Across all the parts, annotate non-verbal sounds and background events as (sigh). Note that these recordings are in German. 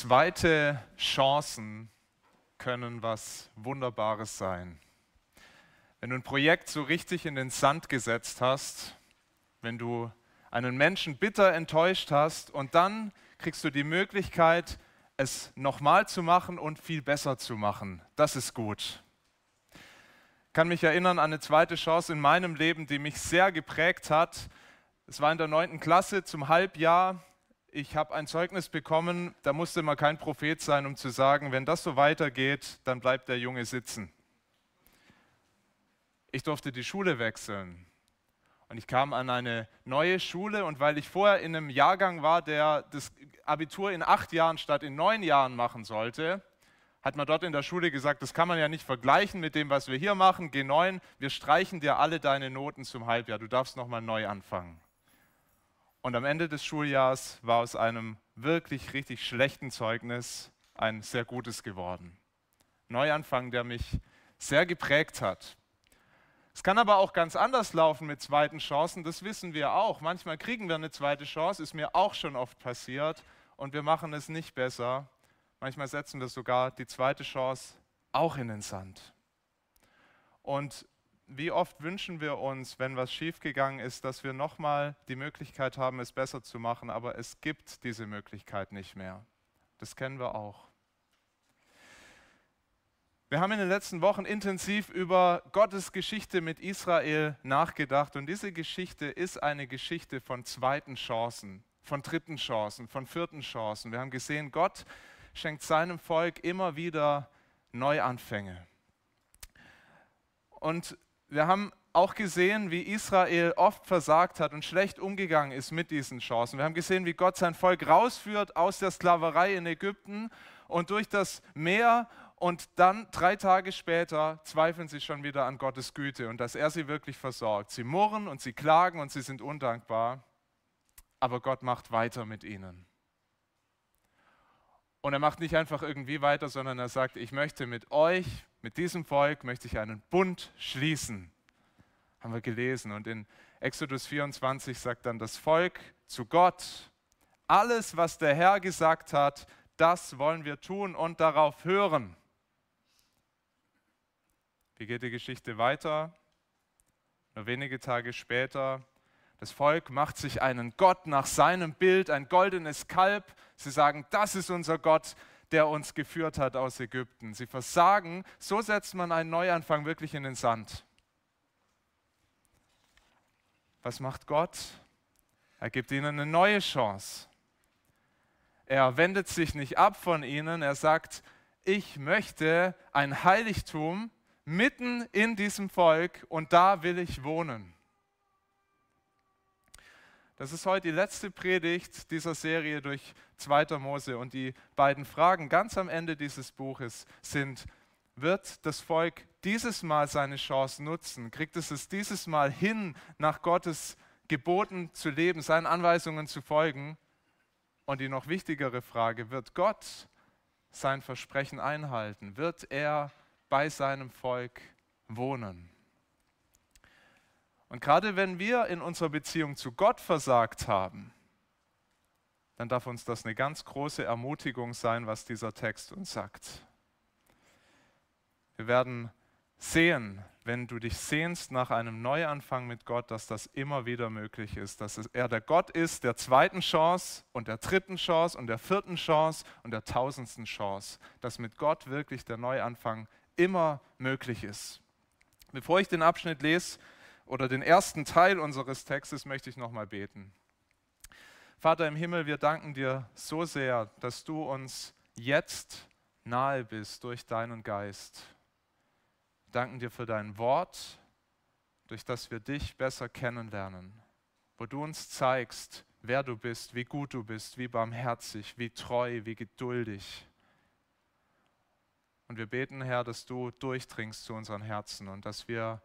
Zweite Chancen können was Wunderbares sein. Wenn du ein Projekt so richtig in den Sand gesetzt hast, wenn du einen Menschen bitter enttäuscht hast und dann kriegst du die Möglichkeit, es nochmal zu machen und viel besser zu machen. Das ist gut. Ich kann mich erinnern an eine zweite Chance in meinem Leben, die mich sehr geprägt hat. Es war in der neunten Klasse zum Halbjahr ich habe ein Zeugnis bekommen, da musste man kein Prophet sein, um zu sagen, wenn das so weitergeht, dann bleibt der Junge sitzen. Ich durfte die Schule wechseln. Und ich kam an eine neue Schule und weil ich vorher in einem Jahrgang war, der das Abitur in acht Jahren statt in neun Jahren machen sollte, hat man dort in der Schule gesagt, das kann man ja nicht vergleichen mit dem, was wir hier machen. G9, wir streichen dir alle deine Noten zum Halbjahr. Du darfst nochmal neu anfangen. Und am Ende des Schuljahrs war aus einem wirklich richtig schlechten Zeugnis ein sehr gutes geworden. Neuanfang, der mich sehr geprägt hat. Es kann aber auch ganz anders laufen mit zweiten Chancen, das wissen wir auch. Manchmal kriegen wir eine zweite Chance, ist mir auch schon oft passiert und wir machen es nicht besser. Manchmal setzen wir sogar die zweite Chance auch in den Sand. Und wie oft wünschen wir uns, wenn was schiefgegangen ist, dass wir nochmal die Möglichkeit haben, es besser zu machen, aber es gibt diese Möglichkeit nicht mehr. Das kennen wir auch. Wir haben in den letzten Wochen intensiv über Gottes Geschichte mit Israel nachgedacht und diese Geschichte ist eine Geschichte von zweiten Chancen, von dritten Chancen, von vierten Chancen. Wir haben gesehen, Gott schenkt seinem Volk immer wieder Neuanfänge. Und wir haben auch gesehen, wie Israel oft versagt hat und schlecht umgegangen ist mit diesen Chancen. Wir haben gesehen, wie Gott sein Volk rausführt aus der Sklaverei in Ägypten und durch das Meer und dann drei Tage später zweifeln sie schon wieder an Gottes Güte und dass er sie wirklich versorgt. Sie murren und sie klagen und sie sind undankbar, aber Gott macht weiter mit ihnen. Und er macht nicht einfach irgendwie weiter, sondern er sagt, ich möchte mit euch, mit diesem Volk, möchte ich einen Bund schließen. Haben wir gelesen. Und in Exodus 24 sagt dann das Volk zu Gott, alles, was der Herr gesagt hat, das wollen wir tun und darauf hören. Wie geht die Geschichte weiter? Nur wenige Tage später das Volk macht sich einen Gott nach seinem Bild, ein goldenes Kalb. Sie sagen, das ist unser Gott, der uns geführt hat aus Ägypten. Sie versagen, so setzt man einen Neuanfang wirklich in den Sand. Was macht Gott? Er gibt ihnen eine neue Chance. Er wendet sich nicht ab von ihnen, er sagt, ich möchte ein Heiligtum mitten in diesem Volk und da will ich wohnen. Das ist heute die letzte Predigt dieser Serie durch 2. Mose und die beiden Fragen ganz am Ende dieses Buches sind, wird das Volk dieses Mal seine Chance nutzen? Kriegt es es dieses Mal hin, nach Gottes Geboten zu leben, seinen Anweisungen zu folgen? Und die noch wichtigere Frage, wird Gott sein Versprechen einhalten? Wird er bei seinem Volk wohnen? Und gerade wenn wir in unserer Beziehung zu Gott versagt haben, dann darf uns das eine ganz große Ermutigung sein, was dieser Text uns sagt. Wir werden sehen, wenn du dich sehnst nach einem Neuanfang mit Gott, dass das immer wieder möglich ist, dass er der Gott ist der zweiten Chance und der dritten Chance und der vierten Chance und der tausendsten Chance, dass mit Gott wirklich der Neuanfang immer möglich ist. Bevor ich den Abschnitt lese, oder den ersten Teil unseres Textes möchte ich nochmal beten. Vater im Himmel, wir danken dir so sehr, dass du uns jetzt nahe bist durch deinen Geist. Wir danken dir für dein Wort, durch das wir dich besser kennenlernen, wo du uns zeigst, wer du bist, wie gut du bist, wie barmherzig, wie treu, wie geduldig. Und wir beten, Herr, dass du durchdringst zu unseren Herzen und dass wir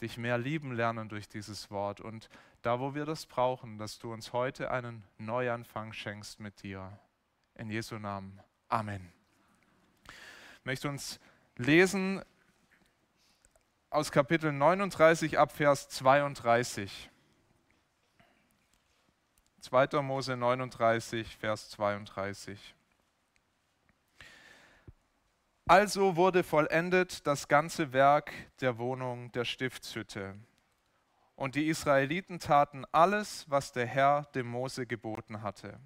dich mehr lieben lernen durch dieses Wort. Und da, wo wir das brauchen, dass du uns heute einen Neuanfang schenkst mit dir. In Jesu Namen. Amen. Ich möchte uns lesen aus Kapitel 39 ab Vers 32. 2. Mose 39, Vers 32. Also wurde vollendet das ganze Werk der Wohnung der Stiftshütte. Und die Israeliten taten alles, was der Herr dem Mose geboten hatte.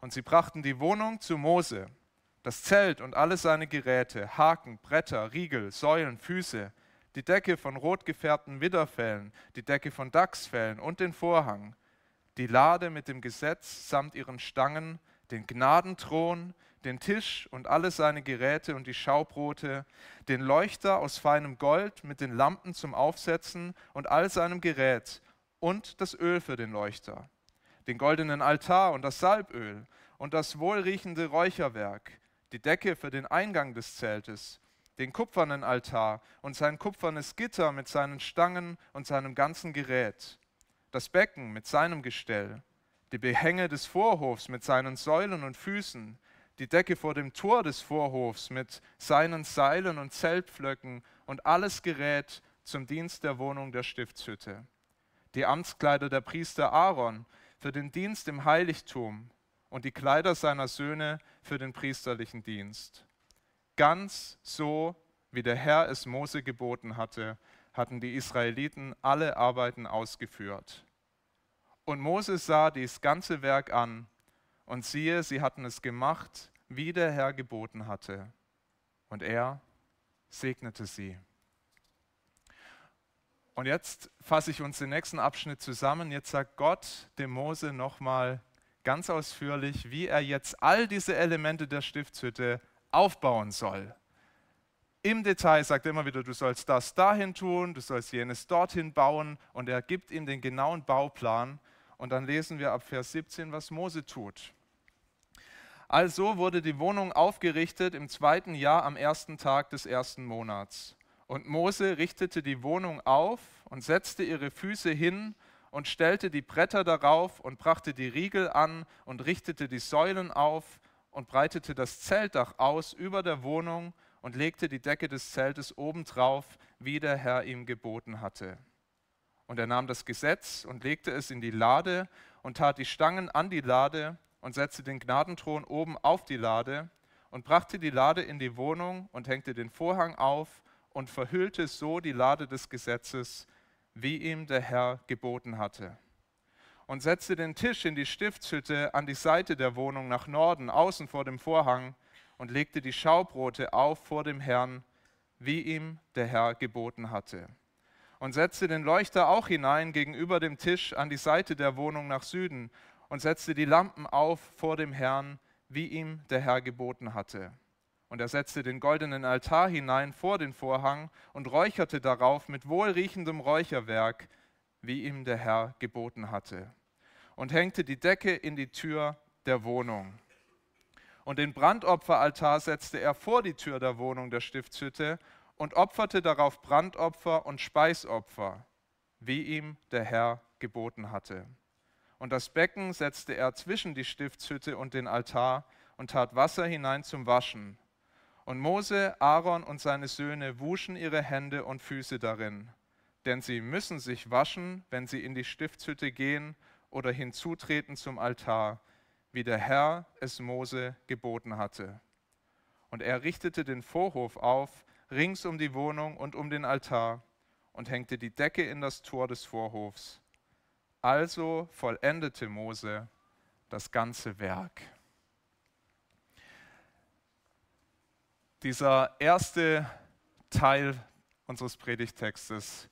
Und sie brachten die Wohnung zu Mose, das Zelt und alle seine Geräte, Haken, Bretter, Riegel, Säulen, Füße, die Decke von rot gefärbten Widderfellen, die Decke von Dachsfellen und den Vorhang, die Lade mit dem Gesetz samt ihren Stangen, den Gnadenthron, den Tisch und alle seine Geräte und die Schaubrote, den Leuchter aus feinem Gold mit den Lampen zum Aufsetzen und all seinem Gerät und das Öl für den Leuchter, den goldenen Altar und das Salböl und das wohlriechende Räucherwerk, die Decke für den Eingang des Zeltes, den kupfernen Altar und sein kupfernes Gitter mit seinen Stangen und seinem ganzen Gerät, das Becken mit seinem Gestell, die Behänge des Vorhofs mit seinen Säulen und Füßen, die Decke vor dem Tor des Vorhofs mit seinen Seilen und Zeltpflöcken und alles Gerät zum Dienst der Wohnung der Stiftshütte. Die Amtskleider der Priester Aaron für den Dienst im Heiligtum und die Kleider seiner Söhne für den priesterlichen Dienst. Ganz so, wie der Herr es Mose geboten hatte, hatten die Israeliten alle Arbeiten ausgeführt. Und Mose sah dies ganze Werk an und siehe, sie hatten es gemacht, wie der Herr geboten hatte. Und er segnete sie. Und jetzt fasse ich uns den nächsten Abschnitt zusammen. Jetzt sagt Gott dem Mose nochmal ganz ausführlich, wie er jetzt all diese Elemente der Stiftshütte aufbauen soll. Im Detail sagt er immer wieder, du sollst das dahin tun, du sollst jenes dorthin bauen und er gibt ihm den genauen Bauplan. Und dann lesen wir ab Vers 17, was Mose tut. Also wurde die Wohnung aufgerichtet im zweiten Jahr am ersten Tag des ersten Monats. Und Mose richtete die Wohnung auf und setzte ihre Füße hin und stellte die Bretter darauf und brachte die Riegel an und richtete die Säulen auf und breitete das Zeltdach aus über der Wohnung und legte die Decke des Zeltes obendrauf, wie der Herr ihm geboten hatte. Und er nahm das Gesetz und legte es in die Lade und tat die Stangen an die Lade und setzte den Gnadenthron oben auf die Lade und brachte die Lade in die Wohnung und hängte den Vorhang auf und verhüllte so die Lade des Gesetzes, wie ihm der Herr geboten hatte. Und setzte den Tisch in die Stiftshütte an die Seite der Wohnung nach Norden, außen vor dem Vorhang, und legte die Schaubrote auf vor dem Herrn, wie ihm der Herr geboten hatte. Und setzte den Leuchter auch hinein gegenüber dem Tisch an die Seite der Wohnung nach Süden und setzte die Lampen auf vor dem Herrn, wie ihm der Herr geboten hatte. Und er setzte den goldenen Altar hinein vor den Vorhang und räucherte darauf mit wohlriechendem Räucherwerk, wie ihm der Herr geboten hatte. Und hängte die Decke in die Tür der Wohnung. Und den Brandopferaltar setzte er vor die Tür der Wohnung der Stiftshütte und opferte darauf Brandopfer und Speisopfer, wie ihm der Herr geboten hatte. Und das Becken setzte er zwischen die Stiftshütte und den Altar und tat Wasser hinein zum Waschen. Und Mose, Aaron und seine Söhne wuschen ihre Hände und Füße darin, denn sie müssen sich waschen, wenn sie in die Stiftshütte gehen oder hinzutreten zum Altar, wie der Herr es Mose geboten hatte. Und er richtete den Vorhof auf, rings um die Wohnung und um den Altar, und hängte die Decke in das Tor des Vorhofs also vollendete Mose das ganze Werk. Dieser erste Teil unseres Predigtextes,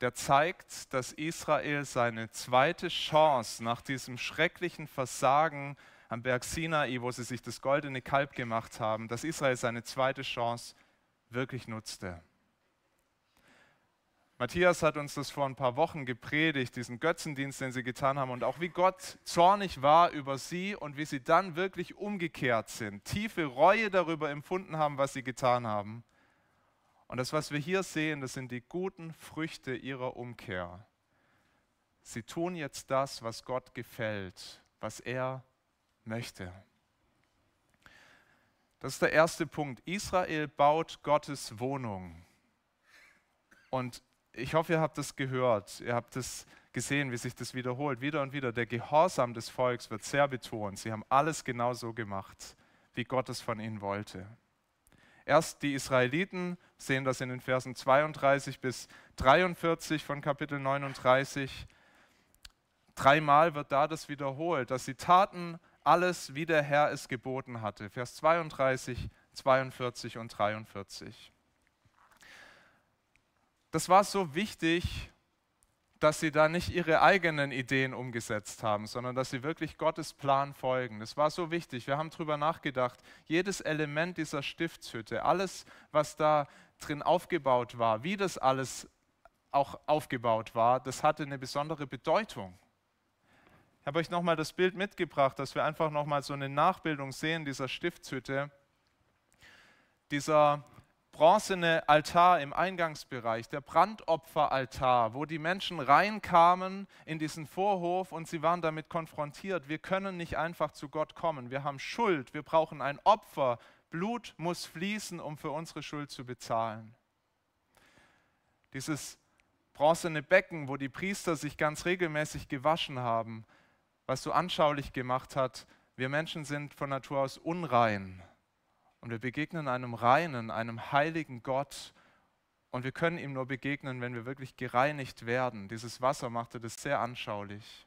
der zeigt, dass Israel seine zweite Chance nach diesem schrecklichen Versagen am Berg Sinai, wo sie sich das goldene Kalb gemacht haben, dass Israel seine zweite Chance wirklich nutzte. Matthias hat uns das vor ein paar Wochen gepredigt, diesen Götzendienst, den sie getan haben und auch wie Gott zornig war über sie und wie sie dann wirklich umgekehrt sind, tiefe Reue darüber empfunden haben, was sie getan haben. Und das, was wir hier sehen, das sind die guten Früchte ihrer Umkehr. Sie tun jetzt das, was Gott gefällt, was er möchte. Das ist der erste Punkt. Israel baut Gottes Wohnung. Und ich hoffe, ihr habt das gehört, ihr habt es gesehen, wie sich das wiederholt, wieder und wieder. Der Gehorsam des Volks wird sehr betont. Sie haben alles genau so gemacht, wie Gott es von ihnen wollte. Erst die Israeliten sehen das in den Versen 32 bis 43 von Kapitel 39. Dreimal wird da das wiederholt, dass sie taten alles, wie der Herr es geboten hatte. Vers 32, 42 und 43. Das war so wichtig, dass sie da nicht ihre eigenen Ideen umgesetzt haben, sondern dass sie wirklich Gottes Plan folgen. Das war so wichtig. Wir haben darüber nachgedacht. Jedes Element dieser Stiftshütte, alles, was da drin aufgebaut war, wie das alles auch aufgebaut war, das hatte eine besondere Bedeutung. Ich habe euch nochmal das Bild mitgebracht, dass wir einfach nochmal so eine Nachbildung sehen dieser Stiftshütte. Dieser bronzene Altar im Eingangsbereich, der Brandopferaltar, wo die Menschen reinkamen in diesen Vorhof und sie waren damit konfrontiert. Wir können nicht einfach zu Gott kommen. Wir haben Schuld. Wir brauchen ein Opfer. Blut muss fließen, um für unsere Schuld zu bezahlen. Dieses bronzene Becken, wo die Priester sich ganz regelmäßig gewaschen haben, was so anschaulich gemacht hat, wir Menschen sind von Natur aus unrein. Und wir begegnen einem reinen, einem heiligen Gott. Und wir können ihm nur begegnen, wenn wir wirklich gereinigt werden. Dieses Wasser machte das sehr anschaulich.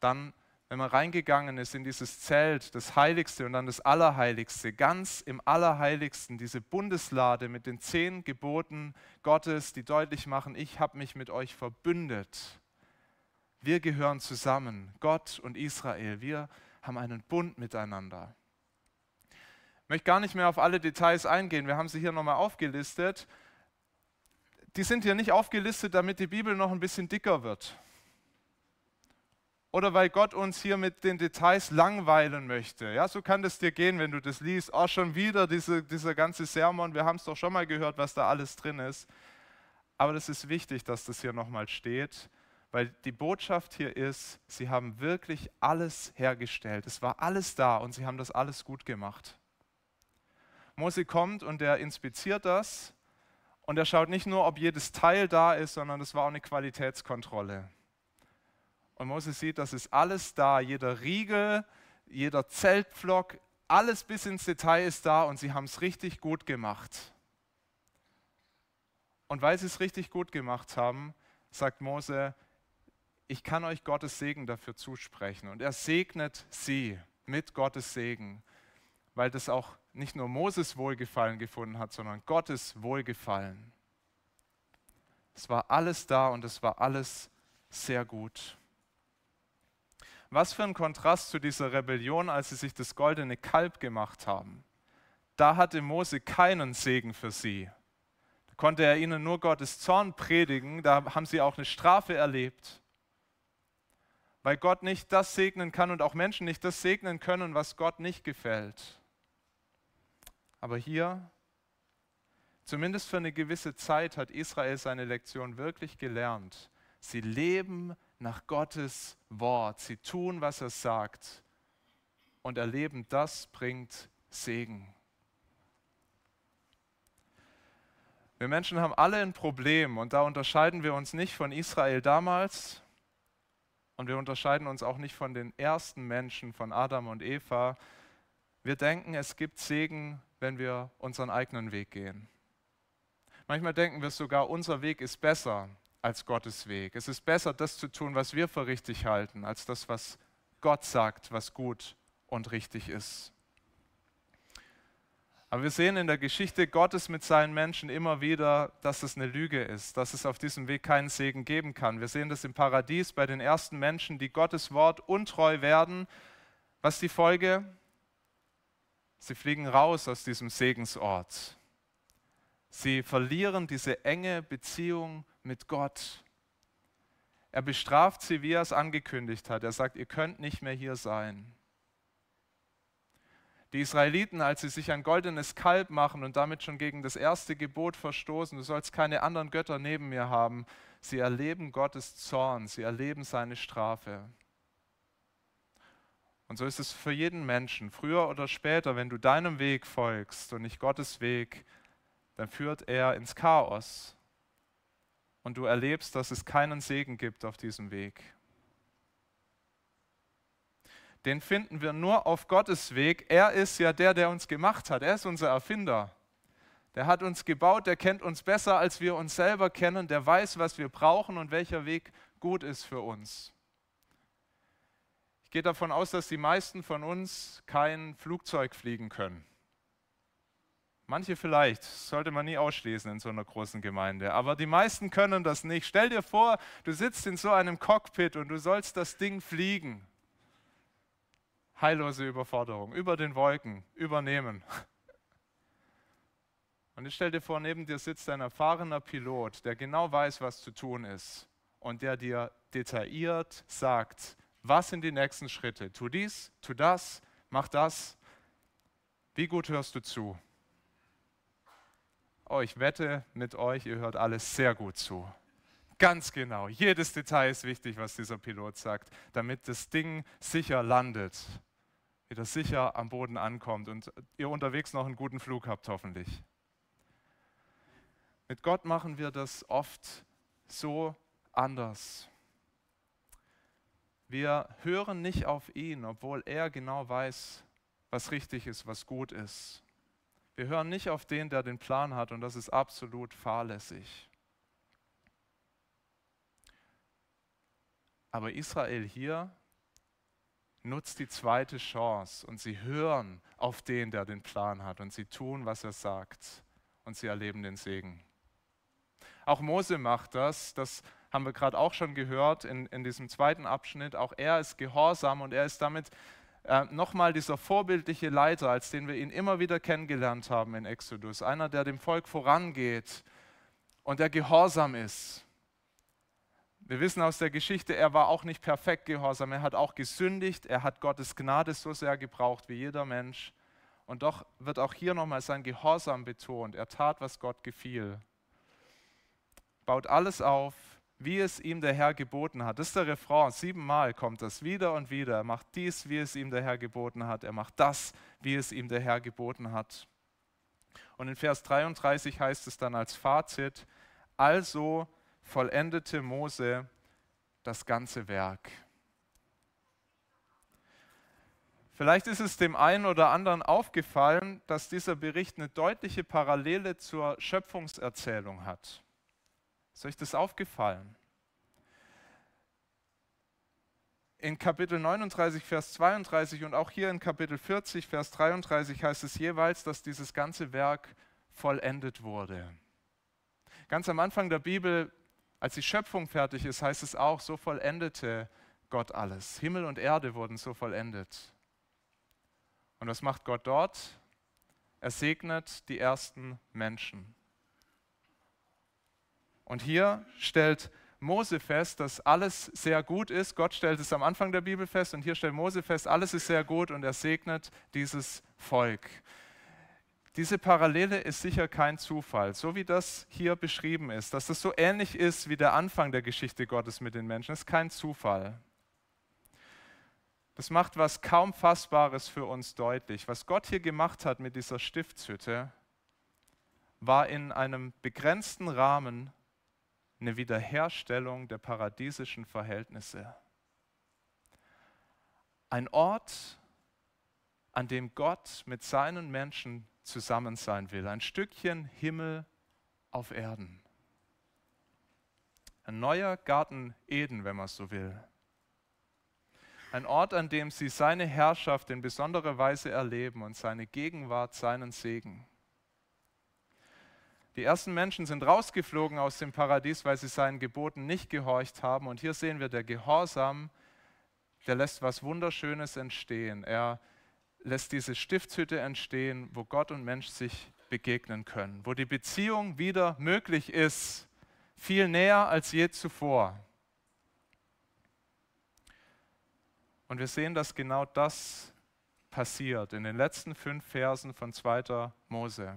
Dann, wenn man reingegangen ist in dieses Zelt, das Heiligste und dann das Allerheiligste, ganz im Allerheiligsten, diese Bundeslade mit den zehn Geboten Gottes, die deutlich machen, ich habe mich mit euch verbündet. Wir gehören zusammen, Gott und Israel. Wir haben einen Bund miteinander. Ich möchte gar nicht mehr auf alle Details eingehen. Wir haben sie hier nochmal aufgelistet. Die sind hier nicht aufgelistet, damit die Bibel noch ein bisschen dicker wird. Oder weil Gott uns hier mit den Details langweilen möchte. Ja, so kann das dir gehen, wenn du das liest. Oh, schon wieder diese, dieser ganze Sermon. Wir haben es doch schon mal gehört, was da alles drin ist. Aber das ist wichtig, dass das hier nochmal steht, weil die Botschaft hier ist, sie haben wirklich alles hergestellt. Es war alles da und sie haben das alles gut gemacht. Mose kommt und er inspiziert das und er schaut nicht nur, ob jedes Teil da ist, sondern es war auch eine Qualitätskontrolle. Und Mose sieht, das ist alles da, jeder Riegel, jeder Zeltpflock, alles bis ins Detail ist da und sie haben es richtig gut gemacht. Und weil sie es richtig gut gemacht haben, sagt Mose, ich kann euch Gottes Segen dafür zusprechen. Und er segnet sie mit Gottes Segen, weil das auch nicht nur Moses Wohlgefallen gefunden hat, sondern Gottes Wohlgefallen. Es war alles da und es war alles sehr gut. Was für ein Kontrast zu dieser Rebellion, als sie sich das goldene Kalb gemacht haben. Da hatte Mose keinen Segen für sie. Da konnte er ihnen nur Gottes Zorn predigen, da haben sie auch eine Strafe erlebt. Weil Gott nicht das segnen kann und auch Menschen nicht das segnen können, was Gott nicht gefällt. Aber hier, zumindest für eine gewisse Zeit, hat Israel seine Lektion wirklich gelernt. Sie leben nach Gottes Wort. Sie tun, was er sagt. Und erleben, das bringt Segen. Wir Menschen haben alle ein Problem und da unterscheiden wir uns nicht von Israel damals und wir unterscheiden uns auch nicht von den ersten Menschen, von Adam und Eva. Wir denken, es gibt Segen wenn wir unseren eigenen Weg gehen. Manchmal denken wir sogar, unser Weg ist besser als Gottes Weg. Es ist besser, das zu tun, was wir für richtig halten, als das, was Gott sagt, was gut und richtig ist. Aber wir sehen in der Geschichte Gottes mit seinen Menschen immer wieder, dass es eine Lüge ist, dass es auf diesem Weg keinen Segen geben kann. Wir sehen das im Paradies bei den ersten Menschen, die Gottes Wort untreu werden. Was ist die Folge? Sie fliegen raus aus diesem Segensort. Sie verlieren diese enge Beziehung mit Gott. Er bestraft sie, wie er es angekündigt hat. Er sagt, ihr könnt nicht mehr hier sein. Die Israeliten, als sie sich ein goldenes Kalb machen und damit schon gegen das erste Gebot verstoßen, du sollst keine anderen Götter neben mir haben, sie erleben Gottes Zorn, sie erleben seine Strafe. Und so ist es für jeden Menschen. Früher oder später, wenn du deinem Weg folgst und nicht Gottes Weg, dann führt er ins Chaos. Und du erlebst, dass es keinen Segen gibt auf diesem Weg. den finden wir nur auf Gottes Weg. Er ist ja der, der uns gemacht hat. Er ist unser Erfinder. Der hat uns gebaut, der kennt uns besser, als wir uns selber kennen. Der weiß, was wir brauchen und welcher Weg gut ist für uns. Ich gehe davon aus, dass die meisten von uns kein Flugzeug fliegen können. Manche vielleicht, sollte man nie ausschließen in so einer großen Gemeinde. Aber die meisten können das nicht. Stell dir vor, du sitzt in so einem Cockpit und du sollst das Ding fliegen. Heillose Überforderung, über den Wolken, übernehmen. (laughs) Und jetzt stell dir vor, neben dir sitzt ein erfahrener Pilot, der genau weiß, was zu tun ist und der dir detailliert sagt, was sind die nächsten Schritte. Tu dies, tu das, mach das. Wie gut hörst du zu? Oh, ich wette mit euch, ihr hört alles sehr gut zu. Ganz genau. Jedes Detail ist wichtig, was dieser Pilot sagt, damit das Ding sicher landet, wieder sicher am Boden ankommt und ihr unterwegs noch einen guten Flug habt, hoffentlich. Mit Gott machen wir das oft so anders. Wir hören nicht auf ihn, obwohl er genau weiß, was richtig ist, was gut ist. Wir hören nicht auf den, der den Plan hat und das ist absolut fahrlässig. Aber Israel hier nutzt die zweite Chance und sie hören auf den, der den Plan hat und sie tun, was er sagt und sie erleben den Segen. Auch Mose macht das, das haben wir gerade auch schon gehört in, in diesem zweiten Abschnitt. Auch er ist gehorsam und er ist damit äh, nochmal dieser vorbildliche Leiter, als den wir ihn immer wieder kennengelernt haben in Exodus. Einer, der dem Volk vorangeht und der gehorsam ist. Wir wissen aus der Geschichte, er war auch nicht perfekt gehorsam. Er hat auch gesündigt. Er hat Gottes Gnade so sehr gebraucht wie jeder Mensch. Und doch wird auch hier nochmal sein Gehorsam betont. Er tat, was Gott gefiel. Baut alles auf, wie es ihm der Herr geboten hat. Das ist der Refrain. Siebenmal kommt das wieder und wieder. Er macht dies, wie es ihm der Herr geboten hat. Er macht das, wie es ihm der Herr geboten hat. Und in Vers 33 heißt es dann als Fazit, also vollendete Mose das ganze Werk. Vielleicht ist es dem einen oder anderen aufgefallen, dass dieser Bericht eine deutliche Parallele zur Schöpfungserzählung hat. Ist euch das aufgefallen? In Kapitel 39, Vers 32 und auch hier in Kapitel 40, Vers 33 heißt es jeweils, dass dieses ganze Werk vollendet wurde. Ganz am Anfang der Bibel, als die Schöpfung fertig ist, heißt es auch, so vollendete Gott alles. Himmel und Erde wurden so vollendet. Und was macht Gott dort? Er segnet die ersten Menschen. Und hier stellt Mose fest, dass alles sehr gut ist. Gott stellt es am Anfang der Bibel fest und hier stellt Mose fest, alles ist sehr gut und er segnet dieses Volk. Diese Parallele ist sicher kein Zufall, so wie das hier beschrieben ist, dass das so ähnlich ist wie der Anfang der Geschichte Gottes mit den Menschen, ist kein Zufall. Das macht was kaum Fassbares für uns deutlich. Was Gott hier gemacht hat mit dieser Stiftshütte, war in einem begrenzten Rahmen eine Wiederherstellung der paradiesischen Verhältnisse. Ein Ort, an dem Gott mit seinen Menschen zusammen sein will. Ein Stückchen Himmel auf Erden. Ein neuer Garten Eden, wenn man so will. Ein Ort, an dem sie seine Herrschaft in besonderer Weise erleben und seine Gegenwart, seinen Segen. Die ersten Menschen sind rausgeflogen aus dem Paradies, weil sie seinen Geboten nicht gehorcht haben. Und hier sehen wir, der Gehorsam, der lässt was Wunderschönes entstehen. Er lässt diese Stiftshütte entstehen, wo Gott und Mensch sich begegnen können, wo die Beziehung wieder möglich ist, viel näher als je zuvor. Und wir sehen, dass genau das passiert in den letzten fünf Versen von 2. Mose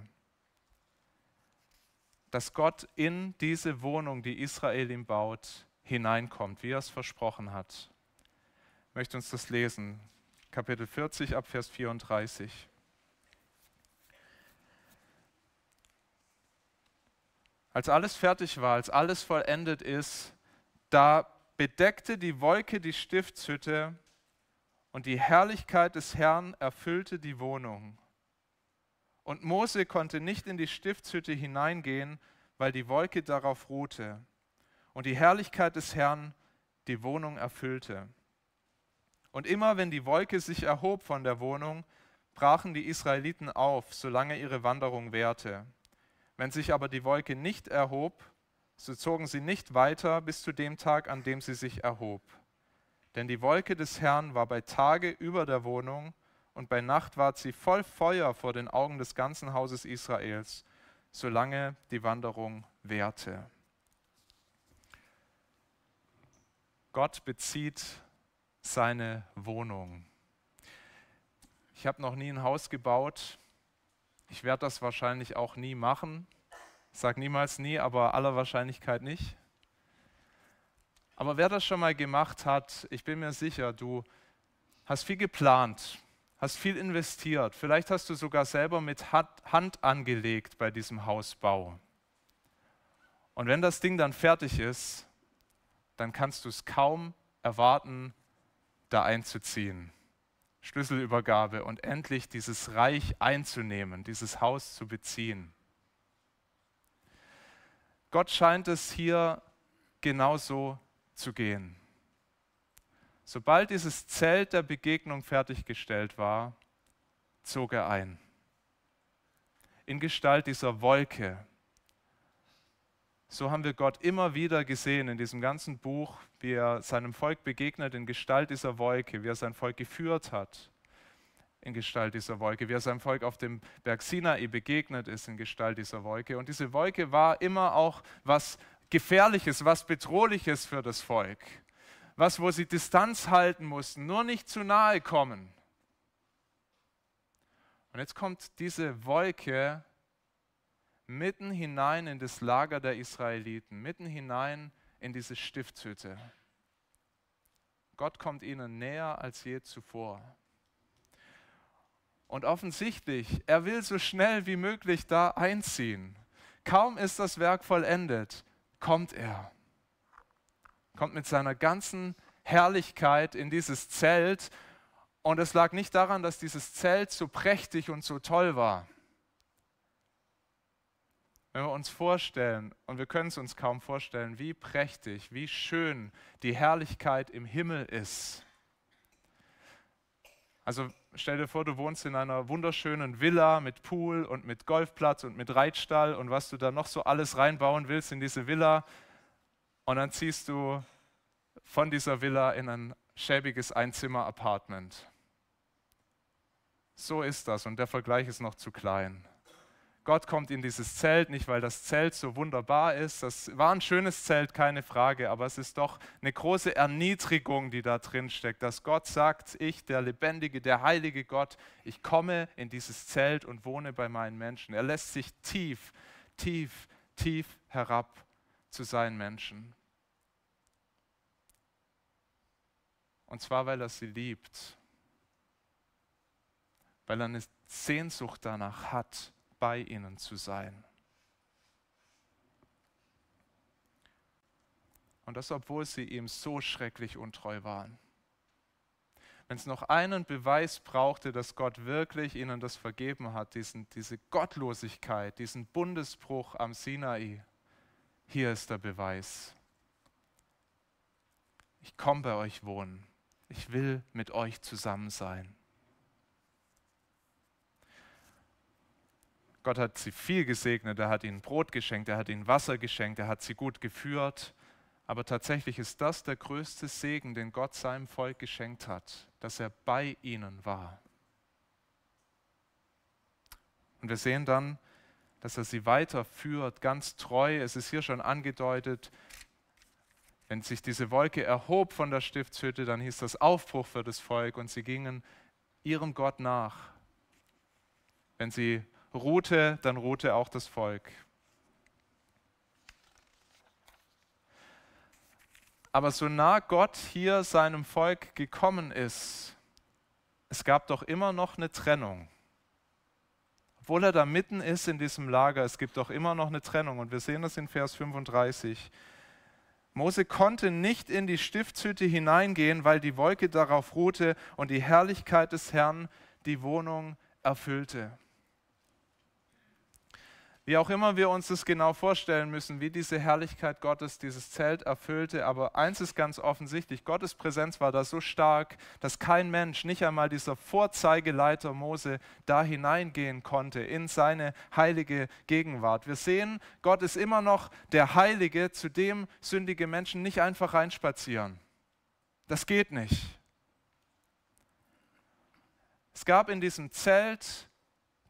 dass Gott in diese Wohnung, die Israel ihm baut, hineinkommt, wie er es versprochen hat. Ich möchte uns das lesen. Kapitel 40 ab Vers 34. Als alles fertig war, als alles vollendet ist, da bedeckte die Wolke die Stiftshütte und die Herrlichkeit des Herrn erfüllte die Wohnung. Und Mose konnte nicht in die Stiftshütte hineingehen, weil die Wolke darauf ruhte und die Herrlichkeit des Herrn die Wohnung erfüllte. Und immer wenn die Wolke sich erhob von der Wohnung, brachen die Israeliten auf, solange ihre Wanderung währte. Wenn sich aber die Wolke nicht erhob, so zogen sie nicht weiter bis zu dem Tag, an dem sie sich erhob. Denn die Wolke des Herrn war bei Tage über der Wohnung und bei Nacht ward sie voll Feuer vor den Augen des ganzen Hauses Israels, solange die Wanderung währte. Gott bezieht seine Wohnung. Ich habe noch nie ein Haus gebaut. Ich werde das wahrscheinlich auch nie machen. Ich sage niemals nie, aber aller Wahrscheinlichkeit nicht. Aber wer das schon mal gemacht hat, ich bin mir sicher, du hast viel geplant, hast viel investiert. Vielleicht hast du sogar selber mit Hand angelegt bei diesem Hausbau. Und wenn das Ding dann fertig ist, dann kannst du es kaum erwarten, da einzuziehen. Schlüsselübergabe und endlich dieses Reich einzunehmen, dieses Haus zu beziehen. Gott scheint es hier genauso zu gehen. Sobald dieses Zelt der Begegnung fertiggestellt war, zog er ein. In Gestalt dieser Wolke, so haben wir Gott immer wieder gesehen in diesem ganzen Buch, wie er seinem Volk begegnet in Gestalt dieser Wolke, wie er sein Volk geführt hat in Gestalt dieser Wolke, wie er seinem Volk auf dem Berg Sinai begegnet ist in Gestalt dieser Wolke. Und diese Wolke war immer auch was Gefährliches, was Bedrohliches für das Volk. Was, wo sie Distanz halten mussten, nur nicht zu nahe kommen. Und jetzt kommt diese Wolke mitten hinein in das Lager der Israeliten, mitten hinein in diese Stiftshütte. Gott kommt ihnen näher als je zuvor. Und offensichtlich, er will so schnell wie möglich da einziehen. Kaum ist das Werk vollendet, kommt er. Kommt mit seiner ganzen Herrlichkeit in dieses Zelt. Und es lag nicht daran, dass dieses Zelt so prächtig und so toll war. Wenn wir uns vorstellen, und wir können es uns kaum vorstellen, wie prächtig, wie schön die Herrlichkeit im Himmel ist. Also stell dir vor, du wohnst in einer wunderschönen Villa mit Pool und mit Golfplatz und mit Reitstall und was du da noch so alles reinbauen willst in diese Villa. Und dann ziehst du von dieser Villa in ein schäbiges Einzimmer-Apartment. So ist das und der Vergleich ist noch zu klein. Gott kommt in dieses Zelt, nicht weil das Zelt so wunderbar ist. Das war ein schönes Zelt, keine Frage, aber es ist doch eine große Erniedrigung, die da drin steckt, dass Gott sagt, ich, der lebendige, der heilige Gott, ich komme in dieses Zelt und wohne bei meinen Menschen. Er lässt sich tief, tief, tief herab zu seinen Menschen. Und zwar, weil er sie liebt, weil er eine Sehnsucht danach hat bei ihnen zu sein. Und das, obwohl sie ihm so schrecklich untreu waren. Wenn es noch einen Beweis brauchte, dass Gott wirklich ihnen das vergeben hat, diesen, diese Gottlosigkeit, diesen Bundesbruch am Sinai, hier ist der Beweis. Ich komme bei euch wohnen. Ich will mit euch zusammen sein. Gott hat sie viel gesegnet, er hat ihnen Brot geschenkt, er hat ihnen Wasser geschenkt, er hat sie gut geführt. Aber tatsächlich ist das der größte Segen, den Gott seinem Volk geschenkt hat, dass er bei ihnen war. Und wir sehen dann, dass er sie weiterführt, ganz treu. Es ist hier schon angedeutet, wenn sich diese Wolke erhob von der Stiftshütte, dann hieß das Aufbruch für das Volk und sie gingen ihrem Gott nach. Wenn sie ruhte, dann ruhte auch das Volk. Aber so nah Gott hier seinem Volk gekommen ist, es gab doch immer noch eine Trennung. Obwohl er da mitten ist in diesem Lager, es gibt doch immer noch eine Trennung. Und wir sehen das in Vers 35. Mose konnte nicht in die Stiftshütte hineingehen, weil die Wolke darauf ruhte und die Herrlichkeit des Herrn die Wohnung erfüllte. Wie auch immer wir uns das genau vorstellen müssen, wie diese Herrlichkeit Gottes dieses Zelt erfüllte, aber eins ist ganz offensichtlich, Gottes Präsenz war da so stark, dass kein Mensch, nicht einmal dieser Vorzeigeleiter Mose, da hineingehen konnte in seine heilige Gegenwart. Wir sehen, Gott ist immer noch der Heilige, zu dem sündige Menschen nicht einfach reinspazieren. Das geht nicht. Es gab in diesem Zelt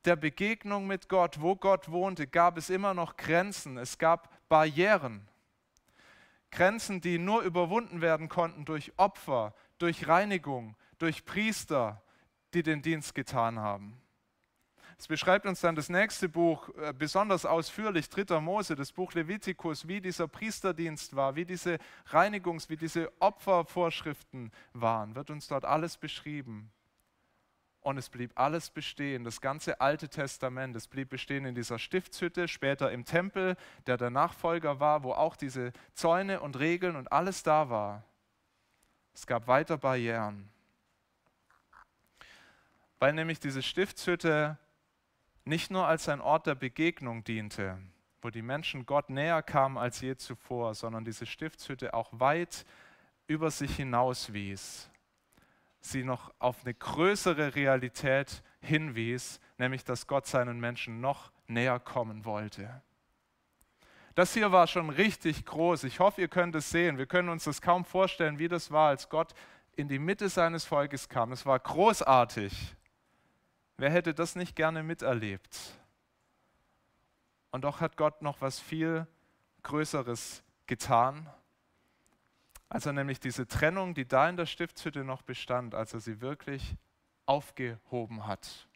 der Begegnung mit Gott, wo Gott wohnte, gab es immer noch Grenzen, es gab Barrieren. Grenzen, die nur überwunden werden konnten durch Opfer, durch Reinigung, durch Priester, die den Dienst getan haben. Es beschreibt uns dann das nächste Buch äh, besonders ausführlich, 3. Mose, das Buch Levitikus, wie dieser Priesterdienst war, wie diese Reinigungs-, wie diese Opfervorschriften waren, wird uns dort alles beschrieben. Und es blieb alles bestehen, das ganze Alte Testament, es blieb bestehen in dieser Stiftshütte, später im Tempel, der der Nachfolger war, wo auch diese Zäune und Regeln und alles da war. Es gab weiter Barrieren. Weil nämlich diese Stiftshütte nicht nur als ein Ort der Begegnung diente, wo die Menschen Gott näher kamen als je zuvor, sondern diese Stiftshütte auch weit über sich hinaus wies sie noch auf eine größere Realität hinwies, nämlich dass Gott seinen Menschen noch näher kommen wollte. Das hier war schon richtig groß. Ich hoffe, ihr könnt es sehen. Wir können uns das kaum vorstellen, wie das war, als Gott in die Mitte seines Volkes kam. Es war großartig. Wer hätte das nicht gerne miterlebt? Und doch hat Gott noch was viel Größeres getan als er nämlich diese Trennung, die da in der Stiftshütte noch bestand, als er sie wirklich aufgehoben hat.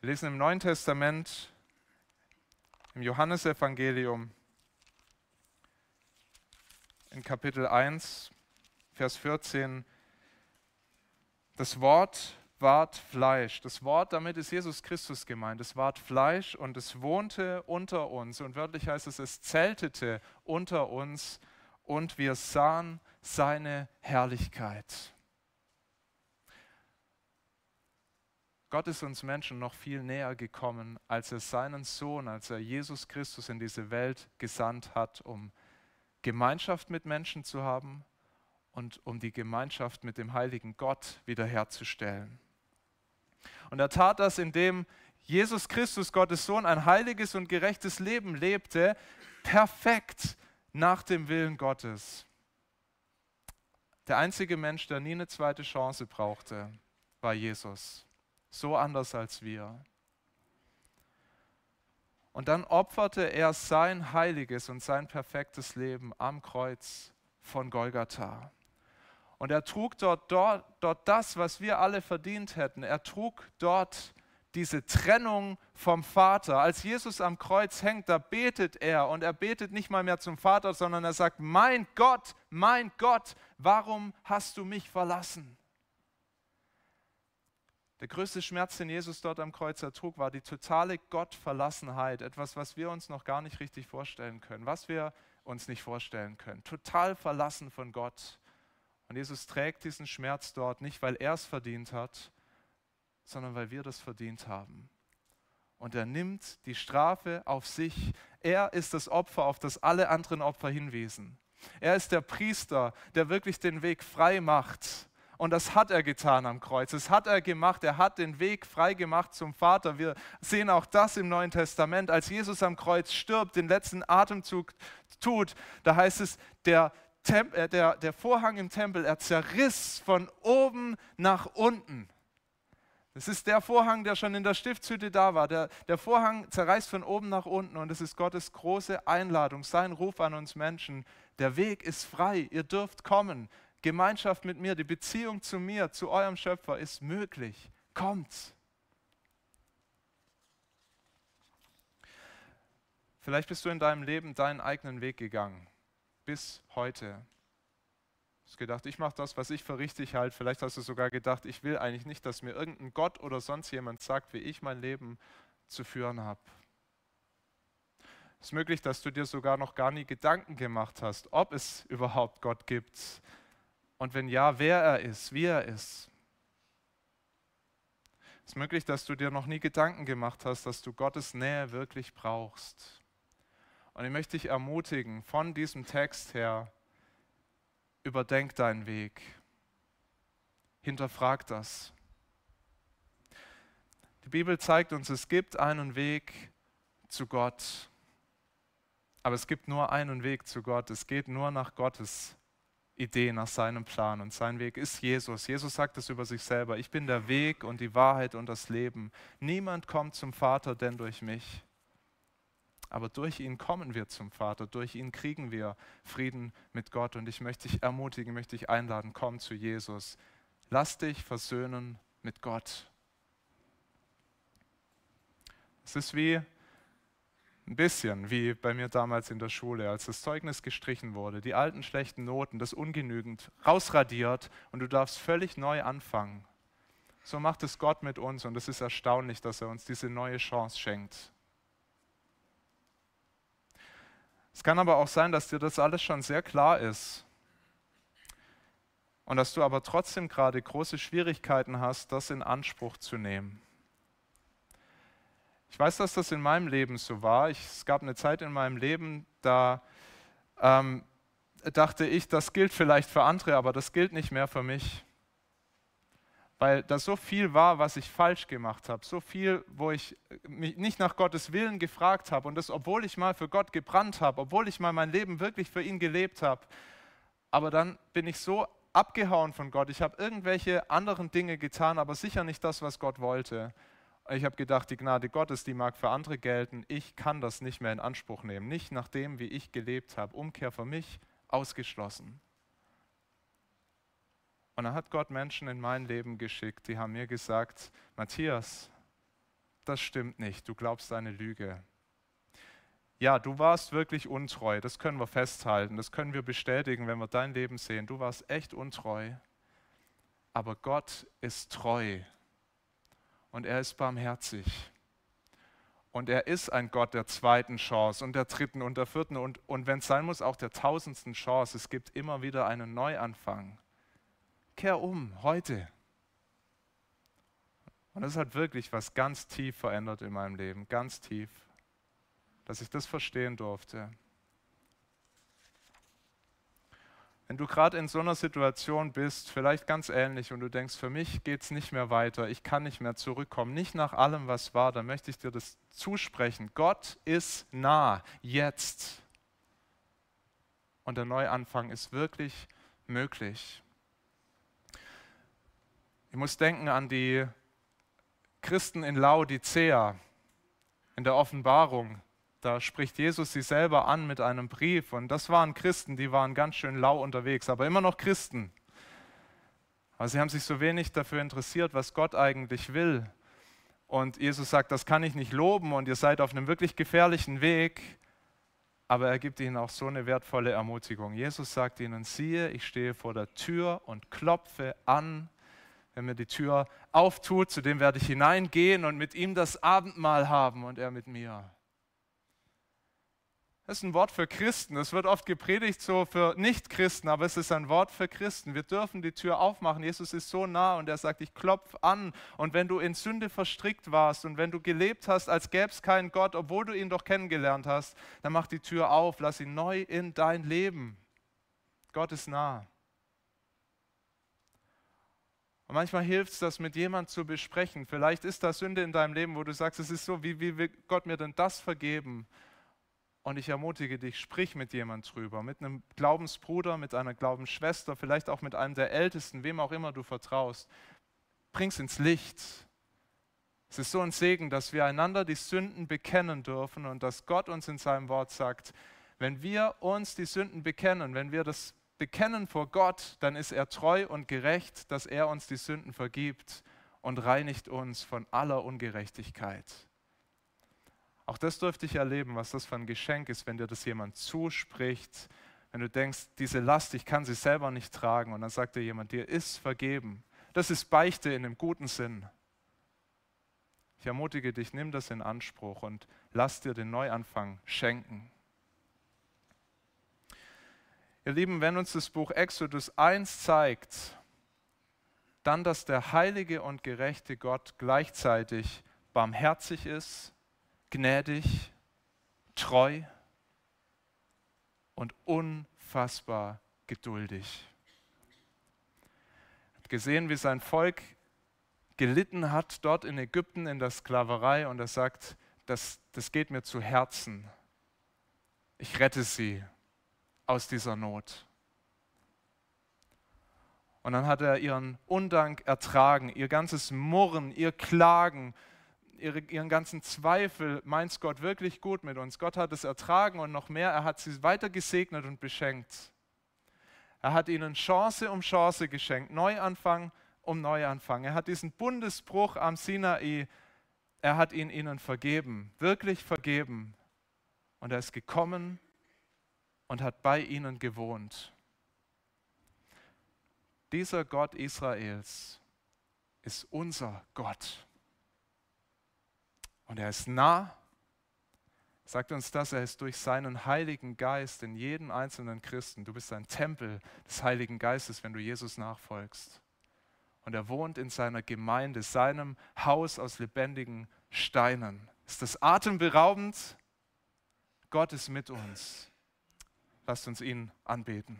Wir lesen im Neuen Testament, im Johannesevangelium, in Kapitel 1, Vers 14, das Wort ward Fleisch. Das Wort, damit ist Jesus Christus gemeint. Das ward Fleisch und es wohnte unter uns. Und wörtlich heißt es, es zeltete unter uns und wir sahen seine Herrlichkeit. Gott ist uns Menschen noch viel näher gekommen, als er seinen Sohn, als er Jesus Christus in diese Welt gesandt hat, um Gemeinschaft mit Menschen zu haben und um die Gemeinschaft mit dem heiligen Gott wiederherzustellen. Und er tat das, indem Jesus Christus, Gottes Sohn, ein heiliges und gerechtes Leben lebte, perfekt, nach dem Willen Gottes. Der einzige Mensch, der nie eine zweite Chance brauchte, war Jesus. So anders als wir. Und dann opferte er sein heiliges und sein perfektes Leben am Kreuz von Golgatha. Und er trug dort, dort, dort das, was wir alle verdient hätten. Er trug dort diese Trennung vom Vater. Als Jesus am Kreuz hängt, da betet er und er betet nicht mal mehr zum Vater, sondern er sagt, mein Gott, mein Gott, warum hast du mich verlassen? Der größte Schmerz, den Jesus dort am Kreuz ertrug, war die totale Gottverlassenheit, etwas, was wir uns noch gar nicht richtig vorstellen können, was wir uns nicht vorstellen können. Total verlassen von Gott. Und Jesus trägt diesen Schmerz dort nicht, weil er es verdient hat, sondern weil wir das verdient haben. Und er nimmt die Strafe auf sich. Er ist das Opfer, auf das alle anderen Opfer hinwiesen. Er ist der Priester, der wirklich den Weg frei macht. Und das hat er getan am Kreuz. Das hat er gemacht. Er hat den Weg frei gemacht zum Vater. Wir sehen auch das im Neuen Testament. Als Jesus am Kreuz stirbt, den letzten Atemzug tut, da heißt es, der, Temp äh, der, der Vorhang im Tempel, er zerriss von oben nach unten. Das ist der Vorhang, der schon in der Stiftshütte da war. Der, der Vorhang zerreißt von oben nach unten und es ist Gottes große Einladung, sein Ruf an uns Menschen. Der Weg ist frei, ihr dürft kommen. Gemeinschaft mit mir, die Beziehung zu mir, zu eurem Schöpfer ist möglich. Kommt. Vielleicht bist du in deinem Leben deinen eigenen Weg gegangen, bis heute hast gedacht, ich mache das, was ich für richtig halte. Vielleicht hast du sogar gedacht, ich will eigentlich nicht, dass mir irgendein Gott oder sonst jemand sagt, wie ich mein Leben zu führen habe. Es ist möglich, dass du dir sogar noch gar nie Gedanken gemacht hast, ob es (laughs) überhaupt Gott gibt und wenn ja, wer er ist, wie er ist. Es ist möglich, dass du dir noch nie Gedanken gemacht hast, dass du Gottes Nähe wirklich brauchst. Und ich möchte dich ermutigen, von diesem Text her, überdenk deinen Weg. Hinterfrag das. Die Bibel zeigt uns, es gibt einen Weg zu Gott. Aber es gibt nur einen Weg zu Gott. Es geht nur nach Gottes Idee, nach seinem Plan. Und sein Weg ist Jesus. Jesus sagt es über sich selber. Ich bin der Weg und die Wahrheit und das Leben. Niemand kommt zum Vater denn durch mich. Aber durch ihn kommen wir zum Vater. Durch ihn kriegen wir Frieden mit Gott. Und ich möchte dich ermutigen, möchte dich einladen, komm zu Jesus. Lass dich versöhnen mit Gott. Es ist wie ein bisschen wie bei mir damals in der Schule, als das Zeugnis gestrichen wurde, die alten schlechten Noten, das ungenügend, rausradiert und du darfst völlig neu anfangen. So macht es Gott mit uns und es ist erstaunlich, dass er uns diese neue Chance schenkt. Es kann aber auch sein, dass dir das alles schon sehr klar ist und dass du aber trotzdem gerade große Schwierigkeiten hast, das in Anspruch zu nehmen. Ich weiß, dass das in meinem Leben so war. Ich, es gab eine Zeit in meinem Leben, da ähm, dachte ich, das gilt vielleicht für andere, aber das gilt nicht mehr für mich. Weil da so viel war, was ich falsch gemacht habe, so viel, wo ich mich nicht nach Gottes Willen gefragt habe und das, obwohl ich mal für Gott gebrannt habe, obwohl ich mal mein Leben wirklich für ihn gelebt habe. Aber dann bin ich so abgehauen von Gott. Ich habe irgendwelche anderen Dinge getan, aber sicher nicht das, was Gott wollte. Ich habe gedacht, die Gnade Gottes, die mag für andere gelten. Ich kann das nicht mehr in Anspruch nehmen. Nicht nach dem, wie ich gelebt habe. Umkehr für mich ausgeschlossen. Und dann hat Gott Menschen in mein Leben geschickt, die haben mir gesagt, Matthias, das stimmt nicht, du glaubst eine Lüge. Ja, du warst wirklich untreu, das können wir festhalten, das können wir bestätigen, wenn wir dein Leben sehen. Du warst echt untreu, aber Gott ist treu und er ist barmherzig. Und er ist ein Gott der zweiten Chance und der dritten und der vierten und, und wenn es sein muss, auch der tausendsten Chance. Es gibt immer wieder einen Neuanfang. Kehr um, heute. Und das hat wirklich was ganz tief verändert in meinem Leben, ganz tief, dass ich das verstehen durfte. Wenn du gerade in so einer Situation bist, vielleicht ganz ähnlich, und du denkst, für mich geht es nicht mehr weiter, ich kann nicht mehr zurückkommen, nicht nach allem, was war, dann möchte ich dir das zusprechen. Gott ist nah, jetzt. Und der Neuanfang ist wirklich möglich. Ich muss denken an die Christen in Laodicea, in der Offenbarung. Da spricht Jesus sie selber an mit einem Brief. Und das waren Christen, die waren ganz schön lau unterwegs, aber immer noch Christen. Aber sie haben sich so wenig dafür interessiert, was Gott eigentlich will. Und Jesus sagt, das kann ich nicht loben und ihr seid auf einem wirklich gefährlichen Weg. Aber er gibt ihnen auch so eine wertvolle Ermutigung. Jesus sagt ihnen, siehe, ich stehe vor der Tür und klopfe an. Wenn mir die Tür auftut, zu dem werde ich hineingehen und mit ihm das Abendmahl haben und er mit mir. Das ist ein Wort für Christen. Es wird oft gepredigt so für Nichtchristen, aber es ist ein Wort für Christen. Wir dürfen die Tür aufmachen. Jesus ist so nah und er sagt, ich klopfe an. Und wenn du in Sünde verstrickt warst und wenn du gelebt hast, als gäbe es keinen Gott, obwohl du ihn doch kennengelernt hast, dann mach die Tür auf, lass ihn neu in dein Leben. Gott ist nah. Und manchmal hilft es, das mit jemandem zu besprechen. Vielleicht ist da Sünde in deinem Leben, wo du sagst, es ist so, wie, wie will Gott mir denn das vergeben? Und ich ermutige dich, sprich mit jemand drüber, mit einem Glaubensbruder, mit einer Glaubensschwester, vielleicht auch mit einem der Ältesten, wem auch immer du vertraust. Bring's ins Licht. Es ist so ein Segen, dass wir einander die Sünden bekennen dürfen und dass Gott uns in seinem Wort sagt, wenn wir uns die Sünden bekennen, wenn wir das bekennen vor Gott, dann ist er treu und gerecht, dass er uns die Sünden vergibt und reinigt uns von aller Ungerechtigkeit. Auch das durfte ich erleben, was das für ein Geschenk ist, wenn dir das jemand zuspricht, wenn du denkst, diese Last, ich kann sie selber nicht tragen und dann sagt dir jemand, dir ist vergeben. Das ist Beichte in einem guten Sinn. Ich ermutige dich, nimm das in Anspruch und lass dir den Neuanfang schenken. Ihr Lieben, wenn uns das Buch Exodus 1 zeigt, dann, dass der heilige und gerechte Gott gleichzeitig barmherzig ist, gnädig, treu und unfassbar geduldig. Er hat gesehen, wie sein Volk gelitten hat dort in Ägypten in der Sklaverei und er sagt, das, das geht mir zu Herzen. Ich rette sie aus dieser Not. Und dann hat er ihren Undank ertragen, ihr ganzes Murren, ihr Klagen, ihre, ihren ganzen Zweifel. Meint Gott wirklich gut mit uns? Gott hat es ertragen und noch mehr, er hat sie weiter gesegnet und beschenkt. Er hat ihnen Chance um Chance geschenkt, Neuanfang um Neuanfang. Er hat diesen Bundesbruch am Sinai, er hat ihn ihnen vergeben, wirklich vergeben. Und er ist gekommen und hat bei ihnen gewohnt. Dieser Gott Israels ist unser Gott. Und er ist nah, sagt uns das, er ist durch seinen Heiligen Geist in jeden einzelnen Christen. Du bist ein Tempel des Heiligen Geistes, wenn du Jesus nachfolgst. Und er wohnt in seiner Gemeinde, seinem Haus aus lebendigen Steinen. Ist das atemberaubend? Gott ist mit uns. Lasst uns ihn anbeten.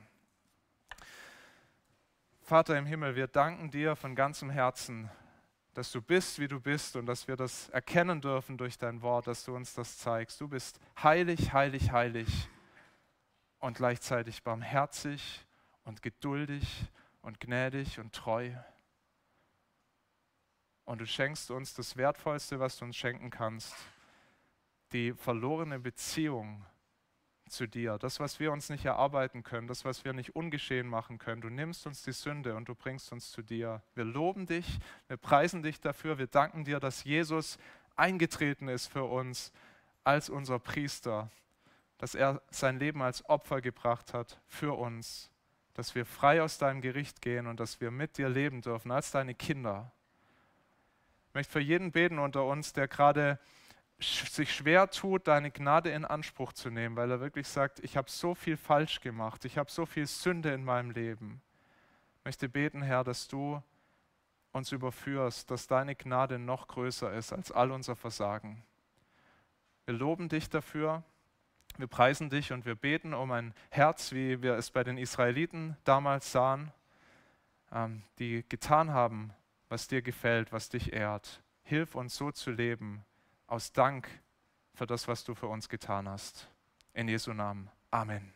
Vater im Himmel, wir danken dir von ganzem Herzen, dass du bist, wie du bist und dass wir das erkennen dürfen durch dein Wort, dass du uns das zeigst. Du bist heilig, heilig, heilig und gleichzeitig barmherzig und geduldig und gnädig und treu. Und du schenkst uns das Wertvollste, was du uns schenken kannst, die verlorene Beziehung zu dir, das, was wir uns nicht erarbeiten können, das, was wir nicht ungeschehen machen können. Du nimmst uns die Sünde und du bringst uns zu dir. Wir loben dich, wir preisen dich dafür, wir danken dir, dass Jesus eingetreten ist für uns als unser Priester, dass er sein Leben als Opfer gebracht hat für uns, dass wir frei aus deinem Gericht gehen und dass wir mit dir leben dürfen als deine Kinder. Ich möchte für jeden beten unter uns, der gerade sich schwer tut, deine Gnade in Anspruch zu nehmen, weil er wirklich sagt, ich habe so viel falsch gemacht, ich habe so viel Sünde in meinem Leben. Ich möchte beten, Herr, dass du uns überführst, dass deine Gnade noch größer ist als all unser Versagen. Wir loben dich dafür, wir preisen dich und wir beten um ein Herz, wie wir es bei den Israeliten damals sahen, ähm, die getan haben, was dir gefällt, was dich ehrt. Hilf uns so zu leben, aus Dank für das, was du für uns getan hast. In Jesu Namen. Amen.